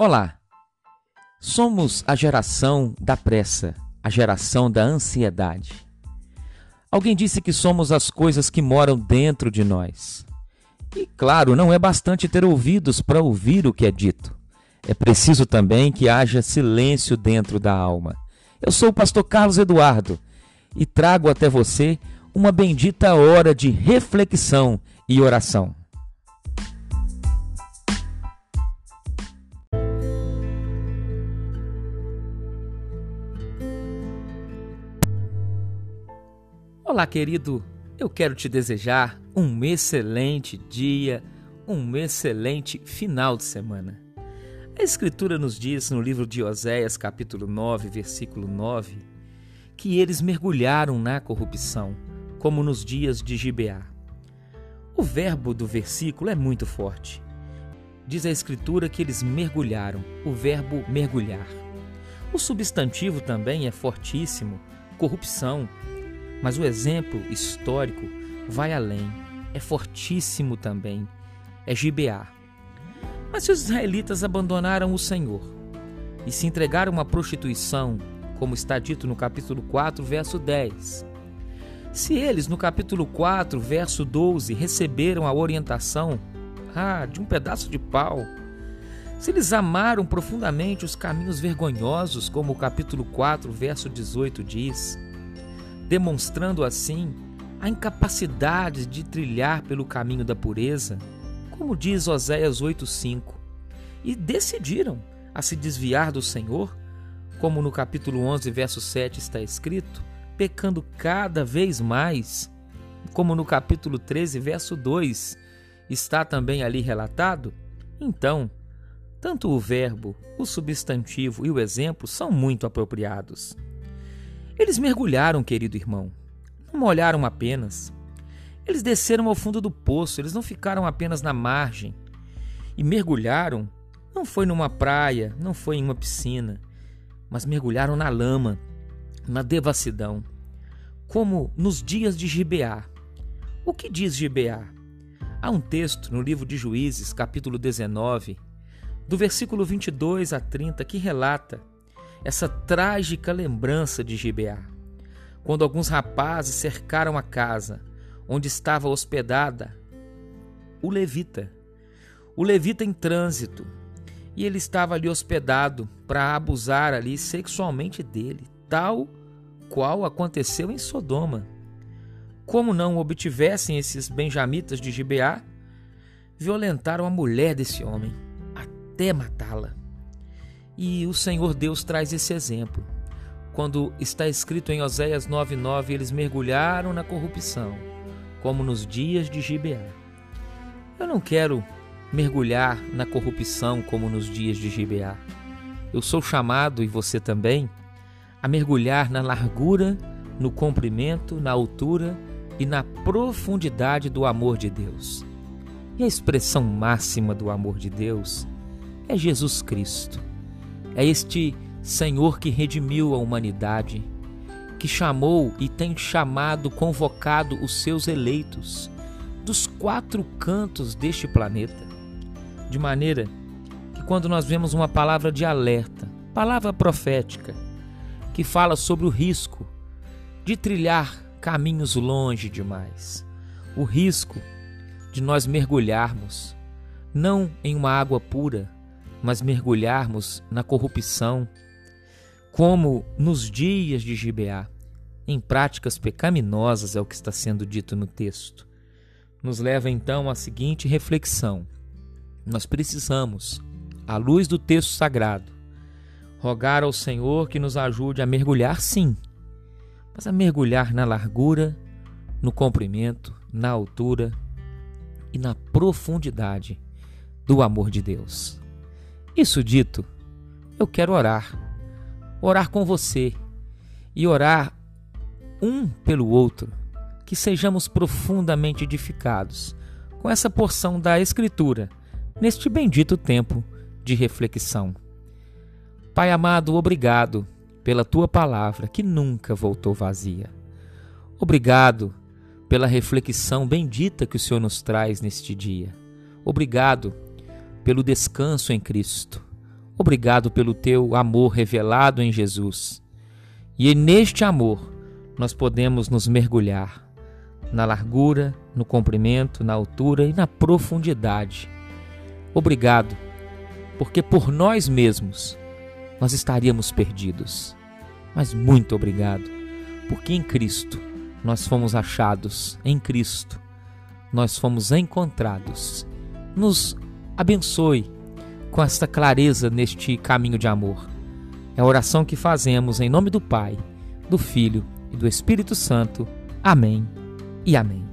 Olá! Somos a geração da pressa, a geração da ansiedade. Alguém disse que somos as coisas que moram dentro de nós. E claro, não é bastante ter ouvidos para ouvir o que é dito. É preciso também que haja silêncio dentro da alma. Eu sou o pastor Carlos Eduardo e trago até você uma bendita hora de reflexão e oração. Olá, querido. Eu quero te desejar um excelente dia, um excelente final de semana. A Escritura nos diz no livro de Oséias, capítulo 9, versículo 9, que eles mergulharam na corrupção, como nos dias de Gibeá. O verbo do versículo é muito forte. Diz a Escritura que eles mergulharam, o verbo mergulhar. O substantivo também é fortíssimo, corrupção, mas o exemplo histórico vai além, é fortíssimo também, é Gibeá. Mas se os israelitas abandonaram o Senhor e se entregaram à prostituição, como está dito no capítulo 4, verso 10, se eles no capítulo 4, verso 12, receberam a orientação ah, de um pedaço de pau, se eles amaram profundamente os caminhos vergonhosos, como o capítulo 4, verso 18 diz, demonstrando assim a incapacidade de trilhar pelo caminho da pureza, como diz Oséias 8:5, e decidiram a se desviar do Senhor, como no capítulo 11, verso 7 está escrito, pecando cada vez mais, como no capítulo 13, verso 2 está também ali relatado, então, tanto o verbo, o substantivo e o exemplo são muito apropriados. Eles mergulharam, querido irmão. Não molharam apenas. Eles desceram ao fundo do poço, eles não ficaram apenas na margem. E mergulharam não foi numa praia, não foi em uma piscina, mas mergulharam na lama, na devassidão, como nos dias de Gibeá. O que diz Gibeá? Há um texto no livro de Juízes, capítulo 19, do versículo 22 a 30, que relata essa trágica lembrança de Gibeá, quando alguns rapazes cercaram a casa onde estava hospedada o levita. O levita em trânsito, e ele estava ali hospedado para abusar ali sexualmente dele, tal qual aconteceu em Sodoma. Como não obtivessem esses benjamitas de Gibeá, violentaram a mulher desse homem até matá-la. E o Senhor Deus traz esse exemplo. Quando está escrito em Oséias 9:9, eles mergulharam na corrupção, como nos dias de Gibeá. Eu não quero mergulhar na corrupção como nos dias de Gibeá. Eu sou chamado, e você também, a mergulhar na largura, no comprimento, na altura e na profundidade do amor de Deus. E a expressão máxima do amor de Deus é Jesus Cristo. É este Senhor que redimiu a humanidade, que chamou e tem chamado, convocado os seus eleitos dos quatro cantos deste planeta, de maneira que quando nós vemos uma palavra de alerta, palavra profética, que fala sobre o risco de trilhar caminhos longe demais, o risco de nós mergulharmos não em uma água pura, mas mergulharmos na corrupção, como nos dias de Gibeá, em práticas pecaminosas, é o que está sendo dito no texto. Nos leva então à seguinte reflexão: nós precisamos, à luz do texto sagrado, rogar ao Senhor que nos ajude a mergulhar, sim, mas a mergulhar na largura, no comprimento, na altura e na profundidade do amor de Deus. Isso dito, eu quero orar. Orar com você e orar um pelo outro, que sejamos profundamente edificados com essa porção da Escritura neste bendito tempo de reflexão. Pai amado, obrigado pela tua palavra que nunca voltou vazia. Obrigado pela reflexão bendita que o Senhor nos traz neste dia. Obrigado pelo descanso em Cristo. Obrigado pelo teu amor revelado em Jesus. E neste amor nós podemos nos mergulhar na largura, no comprimento, na altura e na profundidade. Obrigado, porque por nós mesmos nós estaríamos perdidos. Mas muito obrigado, porque em Cristo nós fomos achados, em Cristo nós fomos encontrados. Nos abençoe com esta clareza neste caminho de amor. É a oração que fazemos em nome do Pai, do Filho e do Espírito Santo. Amém e amém.